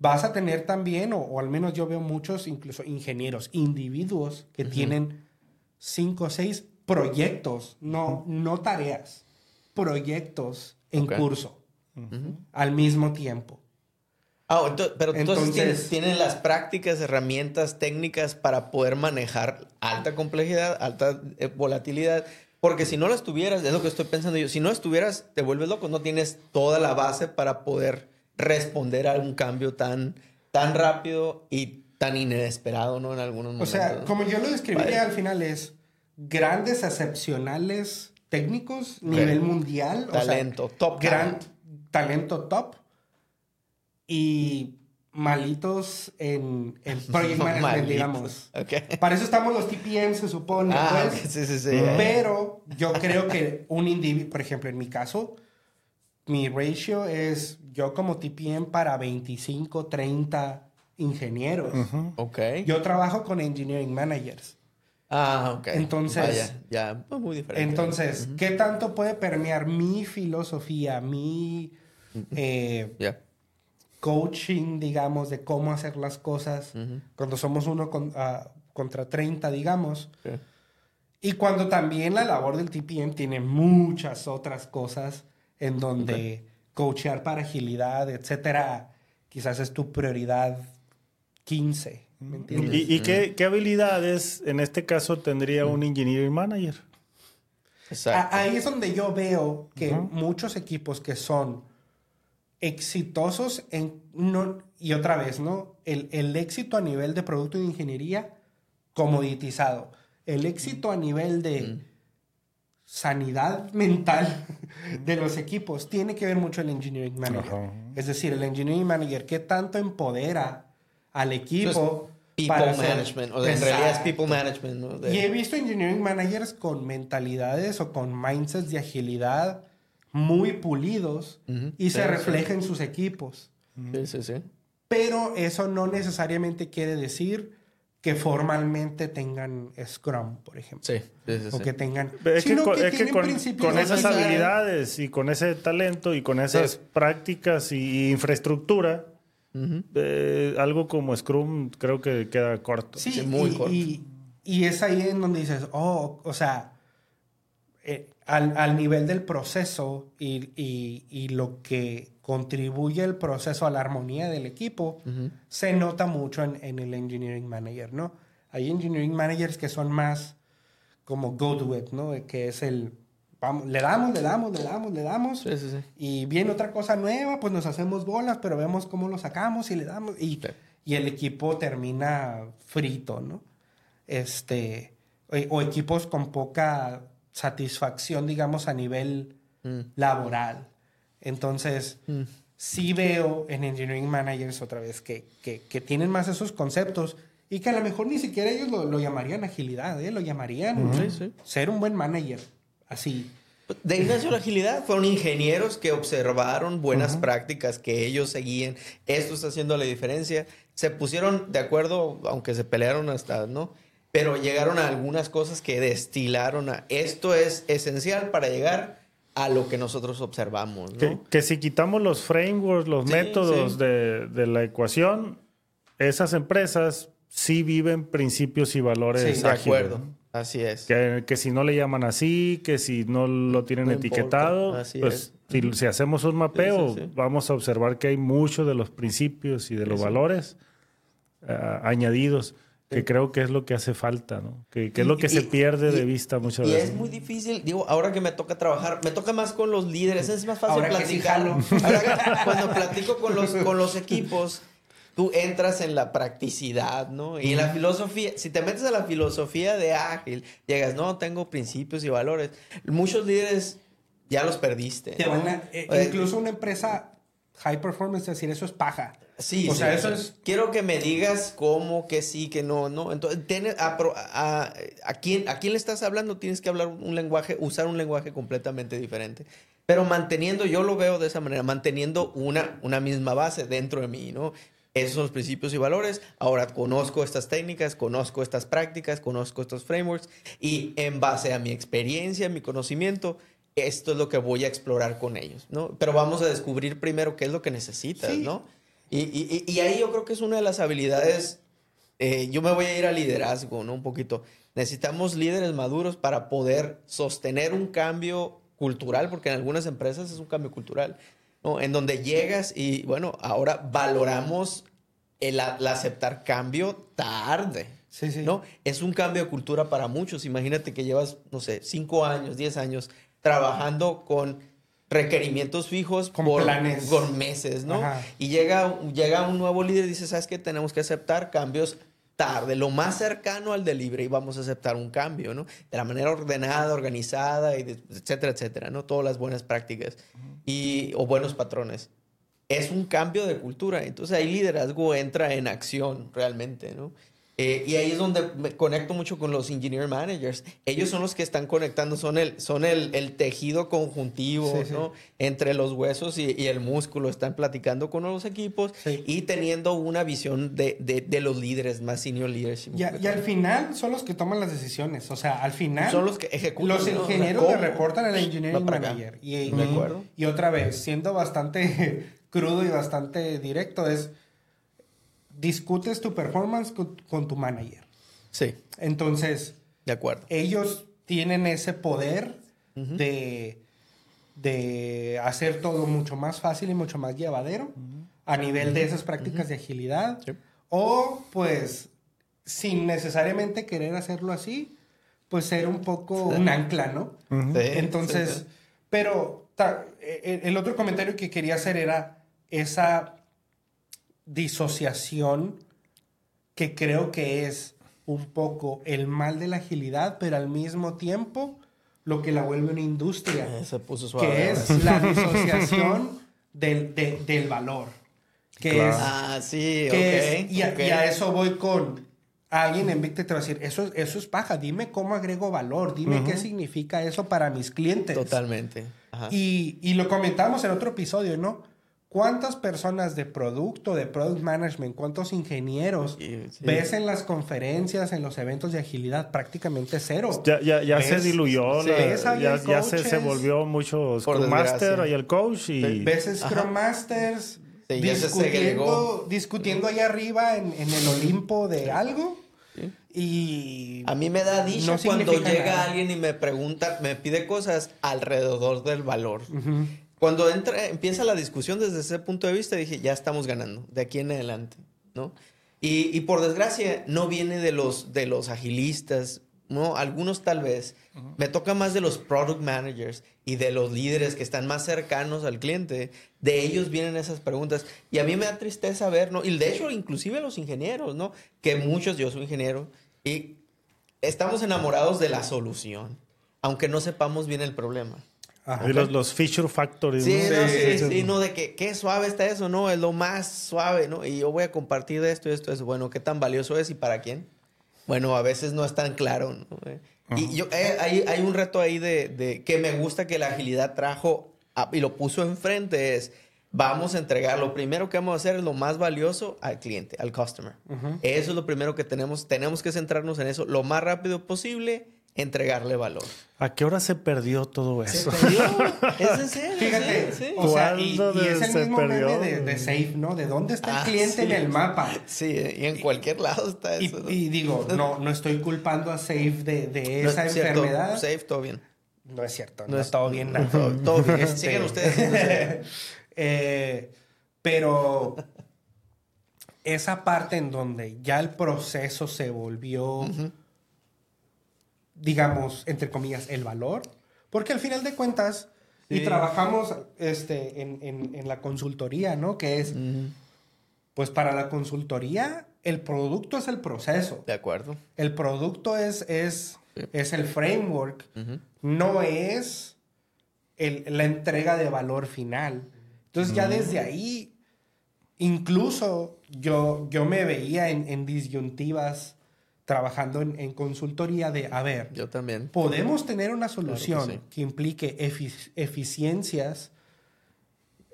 vas a tener también, o, o al menos yo veo muchos, incluso ingenieros, individuos que tienen cinco o seis proyectos, no, no tareas, proyectos en Ok. curso al mismo tiempo. Ah, ento- pero entonces, Entonces- tienen, tienen las prácticas, herramientas técnicas para poder manejar alta complejidad, alta eh, volatilidad. Porque si no las tuvieras, es lo que estoy pensando yo, si no estuvieras, te vuelves loco, no tienes toda la base para poder responder a un cambio tan, tan rápido y tan inesperado, ¿no? En algunos O momentos. sea, ¿no? como yo lo describiría Vale. al final es grandes excepcionales técnicos, nivel mundial. o sea, Talento, top Gran talent. talento top. Y malitos en, en project management, Malitos. digamos. Ok. Para eso estamos los TPM, se supone. Ah, pues. sí, sí, sí. Pero yo creo que un individuo, por ejemplo, en mi caso, mi ratio es yo como TPM para 25, 30 ingenieros. Ok. Yo trabajo con engineering managers. Ah, ok. Entonces- Vaya, ya, pues muy diferente. Entonces, ¿qué tanto puede permear mi filosofía, mi eh, coaching, digamos, de cómo hacer las cosas cuando somos uno con- ah, contra 30, digamos? Y cuando también la labor del TPM tiene muchas otras cosas en donde coachear para agilidad, etcétera, quizás es tu prioridad 15, ¿me entiendes? ¿Y, y qué, qué habilidades en este caso tendría un engineering manager? Exacto. Ahí es donde yo veo que muchos equipos que son exitosos en no y otra vez, ¿no? El, el éxito a nivel de producto de ingeniería comoditizado. El éxito a nivel de sanidad mental de los equipos tiene que ver mucho el engineering manager. Ajá. Es decir, el engineering manager qué tanto empodera al equipo Entonces, People hacer- management. O en realidad es people management, ¿no? De- Y he visto engineering managers con mentalidades o con mindsets de agilidad muy pulidos y Sí, se sí. refleja en sus equipos. Sí, sí, sí. Pero eso no necesariamente quiere decir que formalmente tengan Scrum, por ejemplo. Sí, sí, sí, O que tengan... Es que, con, es que con- esas habilidades y con ese talento y con esas Sí. prácticas y infraestructura, eh, algo como Scrum creo que queda corto. Sí, Sí, muy y, corto. y- y es ahí en donde dices, oh, o sea, eh, al, al nivel del proceso y, y- y lo que contribuye el proceso a la armonía del equipo, se nota mucho en, en el engineering manager, ¿no? Hay engineering managers que son más como go do it, ¿no? Que es el, vamos, le damos, le damos, le damos, le damos. Sí, sí, sí. Y viene otra cosa nueva, pues nos hacemos bolas, pero vemos cómo lo sacamos y le damos. Y, el equipo termina frito, ¿no? Este, o, o equipos con poca satisfacción, digamos, a nivel Mm. laboral. Entonces, sí veo en engineering managers otra vez que, que, que tienen más esos conceptos y que a lo mejor ni siquiera ellos lo, lo llamarían agilidad, ¿eh? Lo llamarían Sí, sí. ser un buen manager. Así. De ahí nació la agilidad. Fueron ingenieros que observaron buenas prácticas que ellos seguían. Esto está haciendo la diferencia. Se pusieron de acuerdo, aunque se pelearon hasta, ¿no? Pero llegaron a algunas cosas que destilaron a esto es esencial para llegar a lo que nosotros observamos, ¿no? Que, que si quitamos los frameworks, los Sí, métodos sí. De, de la ecuación, esas empresas sí viven principios y valores Sí, de ágiles, acuerdo. ¿no? Así es. Que, que si no le llaman así, que si no lo tienen No etiquetado, así pues si, si hacemos un mapeo, vamos a observar que hay muchos de los principios y de los valores ah, añadidos que creo que es lo que hace falta, ¿no? Que, que es lo que se pierde de vista muchas y veces. es muy difícil, digo, ahora que me toca trabajar, me toca más con los líderes, es más fácil Ahora que sí. Ahora que- cuando platico con los, con los equipos, tú entras en la practicidad, ¿no? Y en la filosofía, si te metes a la filosofía de ágil, llegas, no, tengo principios y valores. Muchos líderes ya los perdiste. Te ¿no? van a- Eh, incluso una empresa high performance, decir, eso es paja. Sí, O sí, sea, o eso es- Quiero que me digas cómo, que sí, que no, no. Entonces, tiene- a, a- a quién, ¿a quién le estás hablando? Tienes que hablar un lenguaje, usar un lenguaje completamente diferente. Pero manteniendo, yo lo veo de esa manera, manteniendo una, una misma base dentro de mí, ¿no? Esos son los principios y valores. Ahora conozco estas técnicas, conozco estas prácticas, conozco estos frameworks y en base a mi experiencia, mi conocimiento, esto es lo que voy a explorar con ellos, ¿no? Pero vamos a descubrir primero qué es lo que necesitas, Sí. ¿no? Y, y- y- ahí yo creo que es una de las habilidades, eh, yo me voy a ir a liderazgo, ¿no? Un poquito. Necesitamos líderes maduros para poder sostener un cambio cultural, porque en algunas empresas es un cambio cultural, ¿no? En donde llegas y, bueno, ahora valoramos el, a- el aceptar cambio tarde. Sí, sí. ¿no? Es un cambio de cultura para muchos. Imagínate que llevas, no sé, cinco años, diez años trabajando con requerimientos fijos Con por, planes. meses, ¿no? Ajá. Y llega, llega un nuevo líder y dice, ¿sabes qué? Tenemos que aceptar cambios tarde, lo más cercano al delivery, vamos a aceptar un cambio, ¿no? De la manera ordenada, organizada, y de- etcétera, etcétera, ¿no? Todas las buenas prácticas y, o buenos patrones. Es un cambio de cultura, entonces ahí liderazgo entra en acción realmente, ¿no? Eh, y ahí es donde me conecto mucho con los engineer managers. Ellos son los que están conectando, son el, son el, el tejido conjuntivo, Sí, sí. ¿no? Entre los huesos y, y el músculo. Están platicando con los equipos Sí. y teniendo una visión de, de, de los líderes, más senior leadership. Y, y al final son los que toman las decisiones. O sea, al final. Son los que ejecutan. Los ¿no? O sea, ingenieros le ¿cómo? reportan al engineering manager. Y, y- y otra vez, siendo bastante crudo y bastante directo, es discutes tu performance con, con tu manager. Sí, Entonces, de acuerdo. ellos tienen ese poder de, de hacer todo mucho más fácil y mucho más llevadero a nivel de esas prácticas de agilidad. Sí. O pues, sin necesariamente querer hacerlo así, pues ser un poco un ancla, ¿no? Sí, Entonces, sí, sí. pero ta- e- el otro comentario que quería hacer era esa disociación que creo que es un poco el mal de la agilidad, pero al mismo tiempo lo que la vuelve una industria, Eh, se puso suave. que es la disociación del, de- del valor. Que Claro. es Ah, sí, que ok. es- y, a, ok. y a eso voy con alguien en Victor te va a decir, eso, es- eso es paja, dime cómo agrego valor, dime qué significa eso para mis clientes. Totalmente. Ajá. Y, y lo comentamos en otro episodio, ¿no? ¿Cuántas personas de producto, de product management, cuántos ingenieros Sí, sí. ves en las conferencias, en los eventos de agilidad? Prácticamente cero. Ya, ya, ya se diluyó, Sí, la- ves ahí ya, se, volvió mucho Scrum Master y el coach y Ves Scrum Masters Sí, ya se discutiendo, discutiendo ahí arriba en, en el Olimpo de algo. Y A mí me da dicha No cuando llega nada. alguien y me pregunta, me pide cosas alrededor del valor. Cuando entra, empieza la discusión desde ese punto de vista, dije, ya estamos ganando, de aquí en adelante, ¿no? Y, y por desgracia, no viene de los, de los agilistas, ¿no? Algunos tal vez. Me toca más de los product managers y de los líderes que están más cercanos al cliente. De ellos vienen esas preguntas. Y a mí me da tristeza ver, ¿no? Y de hecho, inclusive los ingenieros, ¿no? Que muchos, yo soy ingeniero, y estamos enamorados de la solución, aunque no sepamos bien el problema. Ajá. y los, los feature factories. Sí, ¿no? sí, Sí, sí, no, de que qué suave está eso, ¿no? Es lo más suave, ¿no? Y yo voy a compartir esto y esto, eso. Bueno, ¿qué tan valioso es y para quién? Bueno, a veces no es tan claro, ¿no? Eh, Y yo, eh, hay, hay un reto ahí de, de que me gusta que la agilidad trajo a- y lo puso enfrente es, vamos a entregar, lo primero que vamos a hacer es lo más valioso al cliente, al customer. Eso es lo primero que tenemos, tenemos que centrarnos en eso lo más rápido posible, entregarle valor. ¿A qué hora se perdió todo Se eso? perdió. Es en serio. Fíjate, sí, sí. o sea, y, ¿Cuándo y es el se mismo perdió? meme de, de Safe, ¿no? De dónde está el Ah, cliente en el mapa. Sí, y en cualquier lado está Y, eso. ¿no? y digo, no, no estoy culpando a Safe de, de No esa es cierto, enfermedad. Safe, todo bien. No es cierto, no, No es es- todo bien. nada. Todo, todo bien. Este- Sigan ustedes. Eh, pero esa parte en donde ya el proceso se volvió, digamos, entre comillas, el valor. Porque al final de cuentas, y trabajamos este, en, en- en la consultoría, ¿no? Que es, pues para la consultoría, el producto es el proceso. De acuerdo. El producto es, es, es el framework, no es el- la entrega de valor final. Entonces ya desde ahí, incluso yo, yo me veía en, en disyuntivas trabajando en, en consultoría de, a ver, Yo también. podemos tener una solución sí. que implique efi- eficiencias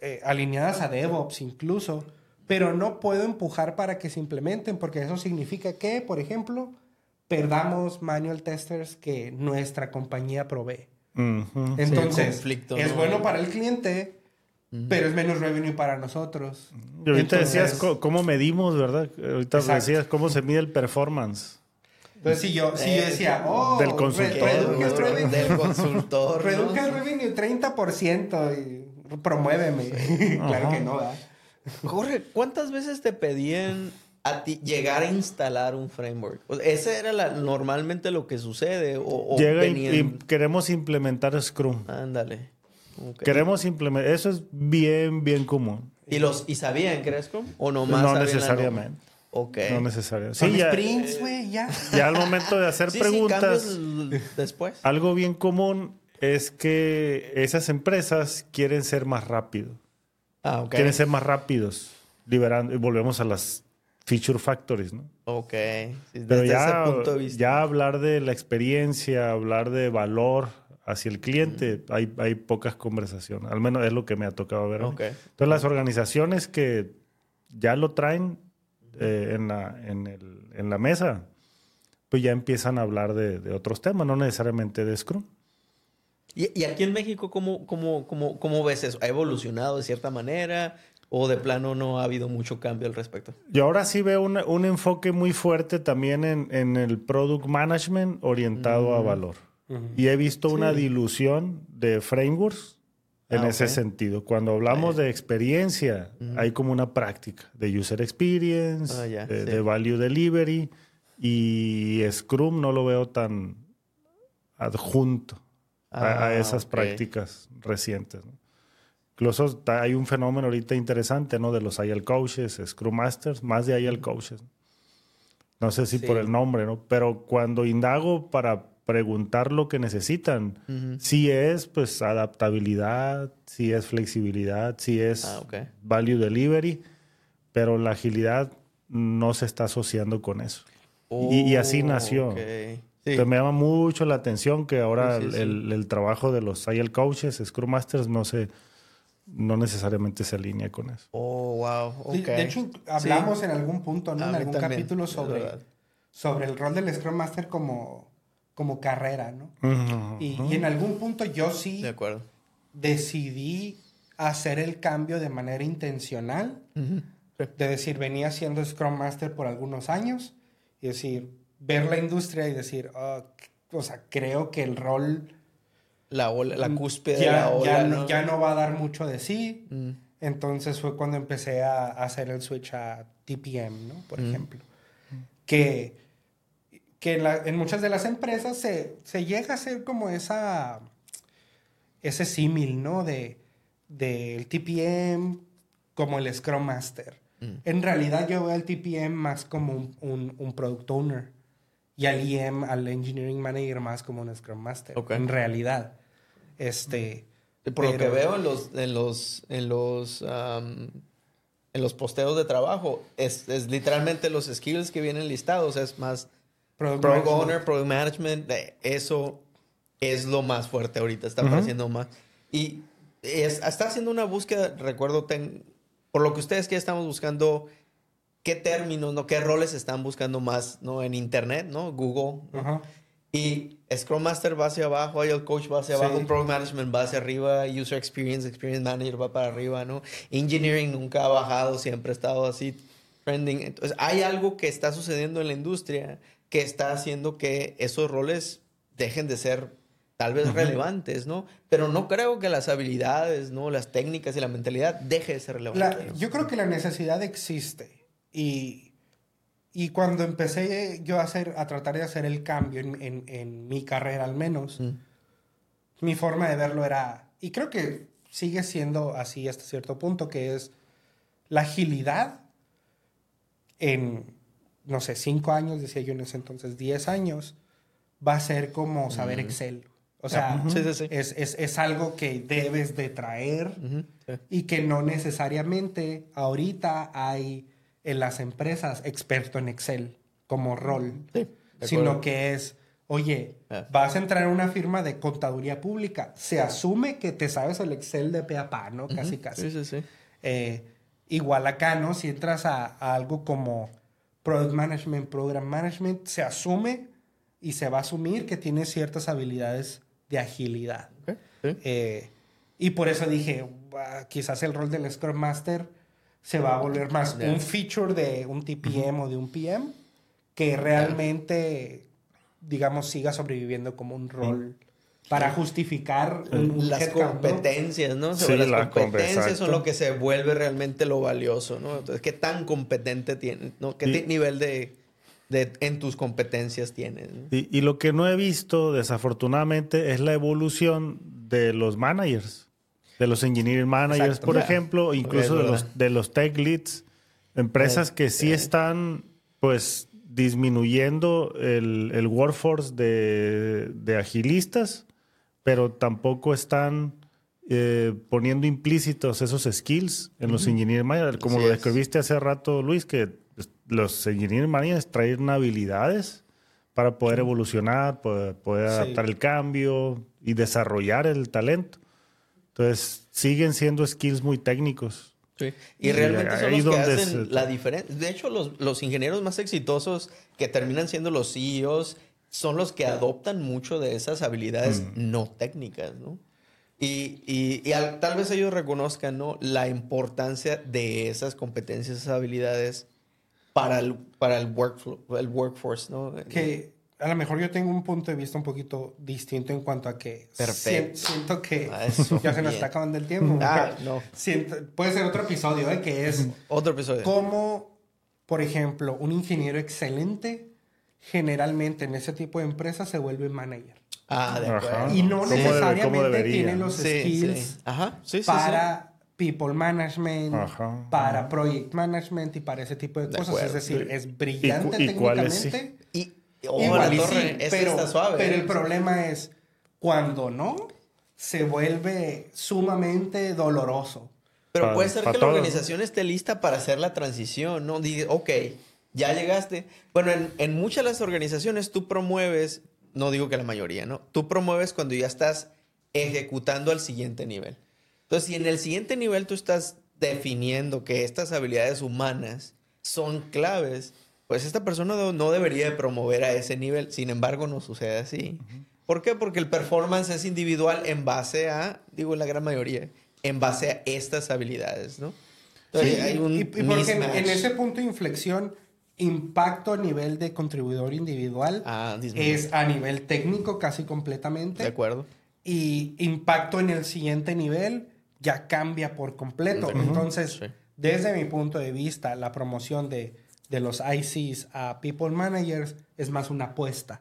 eh, alineadas a DevOps incluso, pero no puedo empujar para que se implementen porque eso significa que, por ejemplo, perdamos manual testers que nuestra compañía provee. Entonces, es ¿no? bueno para el cliente, pero es menos revenue para nosotros. Y ahorita decías Entonces- cómo medimos, ¿verdad? Ahorita Exacto. decías cómo se mide el performance. Entonces, si yo, si yo decía, oh, Del consultor. el revenue, Del consultor. reduje el revenue 30% y promuéveme. claro Ajá. que no, ¿verdad? Jorge, ¿cuántas veces te pedían a ti llegar a instalar un framework? O sea, ¿Ese era la- normalmente lo que sucede? ¿O, o Llega y, venían- y queremos implementar Scrum. Ándale. Queremos implementar. Eso es bien, bien común. ¿Y, los, ¿Y sabían que era Scrum? ¿O nomás no necesariamente. Ok. No necesariamente. Son Sí, ya, sprints, güey, ya. ya al momento de hacer Sí, sí, preguntas, l- después. algo bien común es que esas empresas quieren ser más rápido. Ah, ok. Quieren ser más rápidos. Liberando, y volvemos a las feature factories, ¿no? Ok. Sí, Desde Pero ya, ese punto de vista. ya hablar de la experiencia, hablar de valor hacia el cliente, hay, hay pocas conversaciones. Al menos es lo que me ha tocado ver. a mí. Ok. Entonces, las organizaciones que ya lo traen eh, en, la, en, el- en la mesa, pues ya empiezan a hablar de, de otros temas, no necesariamente de Scrum. ¿Y, y aquí en México cómo, cómo, cómo, cómo ves eso? ¿Ha evolucionado de cierta manera? ¿O de plano no ha habido mucho cambio al respecto? Yo ahora sí veo un, un enfoque muy fuerte también en, en el product management orientado Mm. a valor. Y he visto una dilución de frameworks en Ah, ese ok. sentido. Cuando hablamos de experiencia, hay como una práctica de user experience, Ah, ya, de, sí. de value delivery y Scrum no lo veo tan adjunto a, a Ah, esas ok. prácticas recientes. ¿no? Incluso hay un fenómeno ahorita interesante, ¿no? De los IL coaches, Scrum Masters, más de IL coaches. No sé si Sí. por el nombre, ¿no? Pero cuando indago para preguntar lo que necesitan, sí es, pues, adaptabilidad, sí es flexibilidad, sí es Ah, value delivery, pero la agilidad no se está asociando con eso. Y- y así nació. Oh, ok. Sí. Entonces, me llama mucho la atención que ahora Sí, sí, sí. El, el trabajo de los IL coaches, Scrum Masters, no se no necesariamente se alinea con eso. Oh, wow. De hecho, hablamos en algún punto, ¿no? En algún también, capítulo sobre, sobre el rol del Scrum Master como, como carrera, ¿no? Ujú. Y, y en algún punto yo sí De acuerdo. decidí hacer el cambio de manera intencional. De decir, venía siendo Scrum Master por algunos años. Y decir, ver la industria y decir, "Ah, c- o sea, creo que el rol La, ola, la cúspide de ya, la ola. ya ¿no? no, ya no va a dar mucho de sí. Mm. Entonces fue cuando empecé a, a hacer el switch a TPM, ¿no? Por ejemplo. Que, que en, la- en muchas de las empresas se, se llega a hacer como esa, ese símil, ¿no? De, del TPM como el Scrum Master. En realidad yo veo al TPM más como un, un, un Product Owner y al IM, al Engineering Manager, más como un Scrum Master. En realidad. Este... Por lo que veo en los, en los, en los, en los posteos de trabajo, es, es literalmente los skills que vienen listados, es más Product product owner, product management, eso es lo más fuerte ahorita, está apareciendo más. Y es, está haciendo una búsqueda, recuerdo, ten- por lo que ustedes que estamos buscando, qué términos, ¿no? qué roles están buscando más ¿no? en internet, ¿no? Google. ¿no? Ajá. Y Scrum Master va hacia abajo, el Coach va hacia Sí. abajo, Product Management va hacia arriba, User Experience, Experience Manager va para arriba, ¿no? Engineering nunca ha bajado, siempre ha estado así trending. Entonces, hay algo que está sucediendo en la industria que está haciendo que esos roles dejen de ser tal vez relevantes, ¿no? Pero no creo que las habilidades, ¿no? Las técnicas y la mentalidad deje de ser La- relevante. ¿no? yo creo que la necesidad existe. Y, y cuando empecé yo a, hacer, a tratar de hacer el cambio en, en- en mi carrera al menos, Mm. mi forma de verlo era, y creo que sigue siendo así hasta cierto punto, que es la agilidad en, no sé, cinco años, decía yo en ese entonces, diez años, va a ser como saber Excel. O sea, Sí, sí, sí. Es, es- es algo que debes de traer y que no necesariamente ahorita hay en las empresas experto en Excel como rol, sino que es, oye, Ah. vas a entrar en una firma de contaduría pública, se asume que te sabes el Excel de pe a pa, ¿no? Casi, casi. Sí, sí, sí. Eh, igual acá, ¿no? Si entras a, a algo como Product Management, Program Management, se asume y se va a asumir que tienes ciertas habilidades de agilidad. Sí. Eh, y por eso dije, "Ah, quizás el rol del Scrum Master se va a volver más un feature de un TPM o de un PM que realmente, digamos, siga sobreviviendo como un rol para justificar un, las competencias, ¿no? Sí, Sobre las la com- competencias son lo que se vuelve realmente lo valioso, ¿no? Entonces, ¿qué tan competente tienes? ¿no? ¿Qué Y- nivel de, de- en tus competencias tienes? ¿no? Y, y lo que no he visto, desafortunadamente, es la evolución de los managers, de los engineering managers, Exacto. por ejemplo, incluso de los, de los tech leads, empresas que sí están, pues, disminuyendo el, el workforce de, de agilistas, pero tampoco están eh, poniendo implícitos esos skills en los engineering managers, como Así lo es. describiste hace rato, Luis, que los engineering managers traen habilidades para poder evolucionar, poder, poder Sí. adaptar el cambio y desarrollar el talento. Entonces, siguen siendo skills muy técnicos. Sí. Y realmente son los que hacen se- la diferencia. De hecho, los, los ingenieros más exitosos que terminan siendo los CEOs son los que adoptan mucho de esas habilidades no técnicas, ¿no? Y, y- y al- tal vez ellos reconozcan, ¿no? La importancia de esas competencias, esas habilidades para el, para el, workflow, el workforce, ¿no? que a lo mejor yo tengo un punto de vista un poquito distinto en cuanto a que Perfecto. sien- siento que Ah, ya se nos está acabando el tiempo. Ah, no. siento- puede ser otro episodio ¿eh? que es Otro episodio. cómo, por ejemplo, un ingeniero excelente generalmente en ese tipo de empresas se vuelve manager. Ah, de Ajá. acuerdo. Y no ¿Cómo debe- necesariamente tiene los Sí, skills sí. Ajá. Sí, sí, sí. para people management, Ajá. para project management y para ese tipo de De cosas. Es decir, es brillante ¿Y y técnicamente. Y, oh, Igual la y torre, pero, está suave. pero el ¿eh? problema es cuando no, se vuelve sumamente doloroso. Pero puede ser que la organización esté lista para hacer la transición, ¿no? Dice, ok, ya llegaste. Bueno, en, en muchas de las organizaciones tú promueves, no digo que la mayoría, ¿no? Tú promueves cuando ya estás ejecutando al siguiente nivel. Entonces, si en el siguiente nivel tú estás definiendo que estas habilidades humanas son claves, pues esta persona no, debería de promover a ese nivel. Sin embargo, no sucede así. ¿Por qué? Porque el performance es individual en base a, digo la gran mayoría, en base a estas habilidades, ¿no? Entonces, Sí, hay un y, y porque en, en ese punto de inflexión, impacto a nivel de contribuidor individual Ah, es a nivel técnico casi completamente. De acuerdo. y impacto en el siguiente nivel ya cambia por completo. Entonces, Sí. desde mi punto de vista, la promoción de, de los ICs a People Managers es más una apuesta.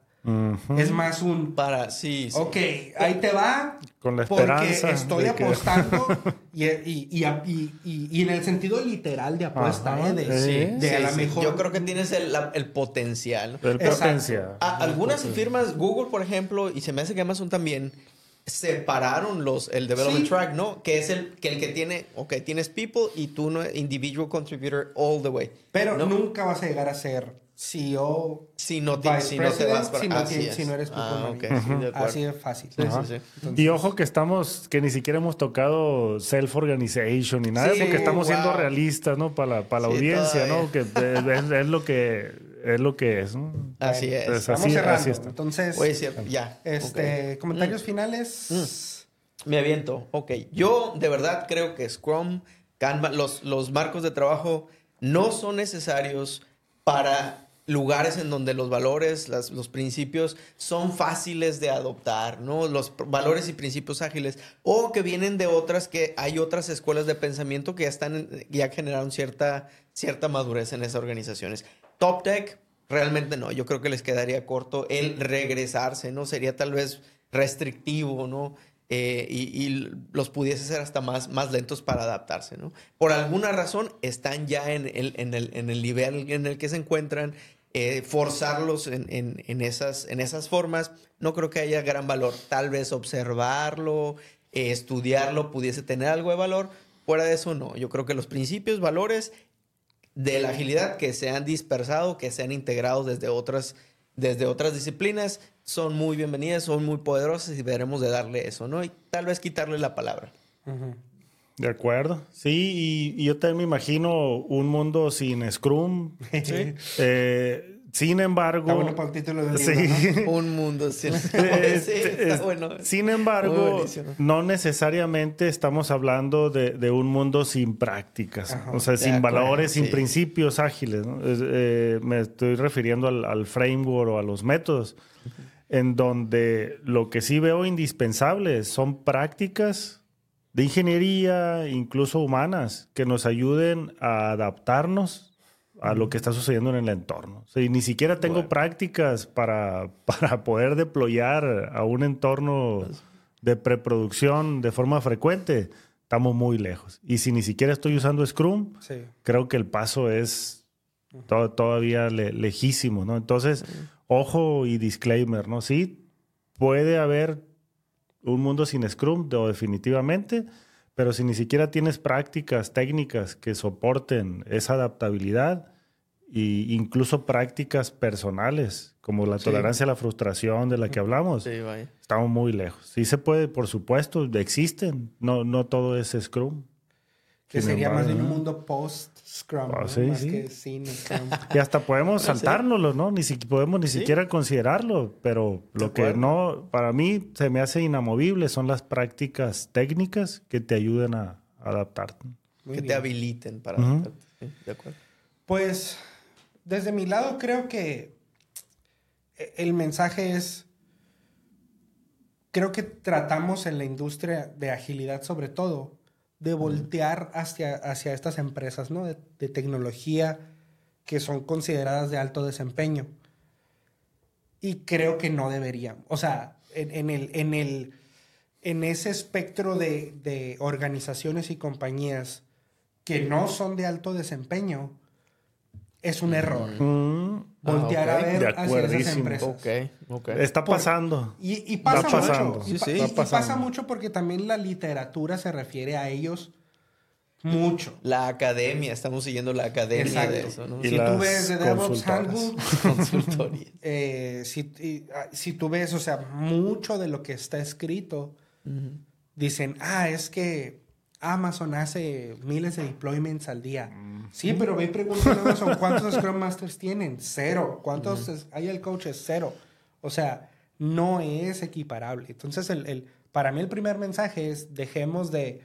Es más un, Para, sí, sí. ok, ahí te va. Con la porque esperanza estoy de que- apostando y, y, y, y- y- y en el sentido literal de apuesta, Ajá, ¿eh? de, sí, de a Sí, lo sí. mejor... Yo creo que tienes el, la- el potencial. El potencial. A- algunas firmas, Google, por ejemplo, y se me hace que Amazon también, separaron los, el development Sí. track, ¿no? Que es el que, el que tiene, ok, tienes people y tú no, individual contributor all the way. Pero ¿no? nunca vas a llegar a ser CEO, Si no, te, si no te vas para si no, así tienes- es. si no eres ah, ok, manager. sí, de así de fácil. Sí, Ajá. sí, sí. Entonces- Y ojo que estamos, que ni siquiera hemos tocado self-organization ni nada, Sí, porque estamos siendo realistas, ¿no? Para la, para la Sí, audiencia, ¿no? Que es, es- es lo que es lo que es, ¿no? Así Bueno, es. Vamos así, cerrando. así está. Entonces, Oye, sí, ya. este, ok. comentarios finales. Me aviento. Ok. Yo de verdad creo que Scrum, Kanban, los, los marcos de trabajo no son necesarios para lugares en donde los valores, las- los principios son fáciles de adoptar, ¿no? Los valores y principios ágiles, o que vienen de otras que hay otras escuelas de pensamiento que ya están, ya generaron cierta, cierta madurez en esas organizaciones. Top Tech, realmente no, yo creo que les quedaría corto el regresarse, ¿no? Sería tal vez restrictivo, ¿no? Eh, y, y los pudiese ser hasta más, más lentos para adaptarse, ¿no? Por alguna razón están ya en el, en el, en el nivel en el que se encuentran, eh, forzarlos en, esas, en esas formas, no creo que haya gran valor. Tal vez observarlo, eh, estudiarlo, pudiese tener algo de valor. Fuera de eso, no. Yo creo que los principios, valores de la agilidad que se han dispersado, que se han integrado desde otras, desde otras disciplinas, son muy bienvenidas, son muy poderosas y veremos de darle eso, ¿no? Y tal vez quitarle la palabra. Ujú. De acuerdo. Sí, y, y yo también me imagino un mundo sin Scrum. Eh, sin embargo. Está bueno para el título del libro, Sí. ¿no? Un mundo sin... Eh, Sí, este, está es- bueno. Sin embargo, no necesariamente estamos hablando de, de un mundo sin prácticas, Ajá. o sea, sin acuerdo, valores, sin sí. principios ágiles. ¿no? Es- eh, me estoy refiriendo al, al framework o a los métodos, en donde lo que sí veo indispensable son prácticas de ingeniería, incluso humanas, que nos ayuden a adaptarnos a lo que está sucediendo en el entorno. O sea, y ni siquiera tengo Bueno. prácticas para, para poder deployar a un entorno de preproducción de forma frecuente. Estamos muy lejos. Y si ni siquiera estoy usando Scrum, Sí. creo que el paso es to- todavía le- lejísimo, ¿no? Entonces, ojo y disclaimer, ¿no? Sí, puede haber un mundo sin Scrum, de- definitivamente, pero si ni siquiera tienes prácticas técnicas que soporten esa adaptabilidad e incluso prácticas personales, como la Sí. tolerancia a la frustración de la que hablamos, Sí, estamos muy lejos. Sí se puede, por supuesto, existen, no, no todo es Scrum. Que sería más bien un mundo post-Scrum, Ah, ¿no? sí, más sí. que sin Scrum. Y hasta podemos saltárnoslo, ¿no? Ni siquiera podemos ni Sí. siquiera considerarlo, pero De lo que no, para mí se me hace inamovible son las prácticas técnicas que te ayuden a adaptarte. Muy que te habiliten para adaptarte. Sí, de acuerdo. Pues, desde mi lado creo que e- el mensaje es, creo que tratamos en la industria de agilidad sobre todo, de voltear hacia, hacia estas empresas, ¿no? De, de tecnología que son consideradas de alto desempeño. Y creo que no deberían. O sea, en, en el, en, el, en ese espectro de, de organizaciones y compañías que no son de alto desempeño, es un error. Mm, Voltear Ah, a ok. ver hacia esas empresas. Ok, ok. está Por- pasando. Y, y pasa Está pasando. mucho. Sí, sí. y- Está y pasa mucho porque también la literatura se refiere a ellos mucho. La academia, estamos siguiendo la academia Exacto. de eso, ¿no? Y si tú ves The DevOps. Handbook, Consultoría. eh, si, y, ah, si tú ves, o sea, mucho de lo que está escrito, dicen, ah, es que Amazon hace miles de deployments al día. Sí, pero ve y pregunta a Amazon cuántos Scrum Masters tienen. Cero. ¿Cuántos hay el coach? Es cero. O sea, no es equiparable. Entonces, el, el- para mí el primer mensaje es dejemos de,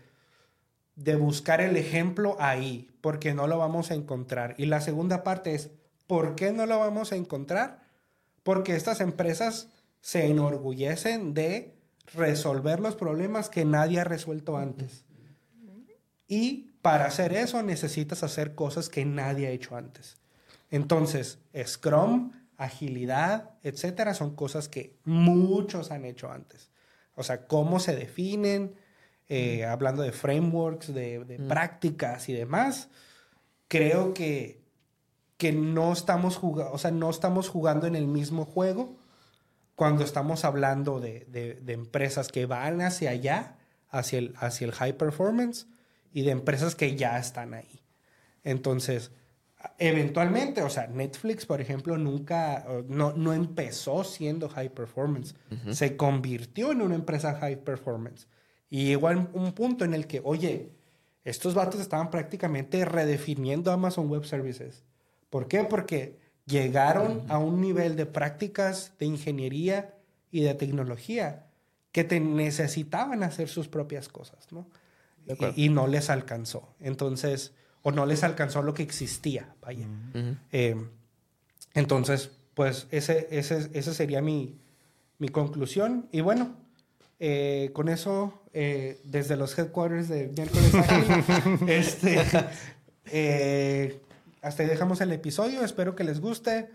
de buscar el ejemplo ahí, porque no lo vamos a encontrar. Y la segunda parte es, ¿por qué no lo vamos a encontrar? Porque estas empresas se enorgullecen de resolver los problemas que nadie ha resuelto antes. Y para hacer eso necesitas hacer cosas que nadie ha hecho antes. Entonces, Scrum, agilidad, etcétera, son cosas que muchos han hecho antes. O sea, cómo se definen, eh, hablando de frameworks, de, de prácticas y demás, creo que, que no, estamos jugando, o sea, no estamos jugando en el mismo juego cuando estamos hablando de, de- de empresas que van hacia allá, hacia el, hacia el high performance, y de empresas que ya están ahí. Entonces, eventualmente, o sea, Netflix, por ejemplo, nunca, no, no empezó siendo high performance, se convirtió en una empresa high performance. Y llegó a un punto en el que, oye, estos vatos estaban prácticamente redefiniendo Amazon Web Services. ¿Por qué? Porque llegaron a un nivel de prácticas de ingeniería y de tecnología que te necesitaban hacer sus propias cosas, ¿no? Y, y no les alcanzó. Entonces, o no les alcanzó lo que existía, vaya. Eh, Entonces, pues ese, ese, esa sería mi, mi conclusión. Y bueno, eh, con eso, eh, desde los headquarters de Miércoles Ágil, este, eh, hasta ahí dejamos el episodio. Espero que les guste.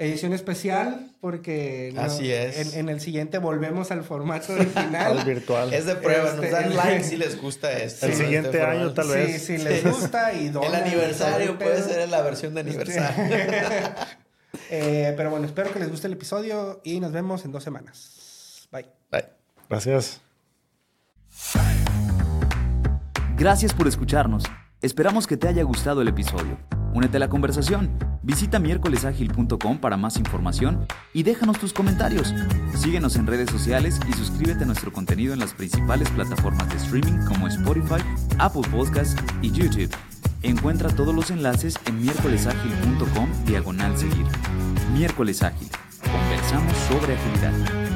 Edición especial, porque no- Así es. En, en el siguiente volvemos al formato original. Al virtual. Es de prueba, nos Este, dan el- like si les gusta esto. El siguiente Este año, tal vez. sí, les gusta y El donan y aniversario el puede pedo. ser la versión de aniversario. Eh, pero bueno, espero que les guste el episodio y nos vemos en dos semanas. Bye. Bye. Gracias. Gracias por escucharnos. Esperamos que te haya gustado el episodio. Únete a la conversación. Visita miércoleságil.com para más información y déjanos tus comentarios. Síguenos en redes sociales y suscríbete a nuestro contenido en las principales plataformas de streaming como Spotify, Apple Podcasts y YouTube. Encuentra todos los enlaces en miércoleságil.com diagonal seguir. Miércoles Ágil. Conversamos sobre agilidad.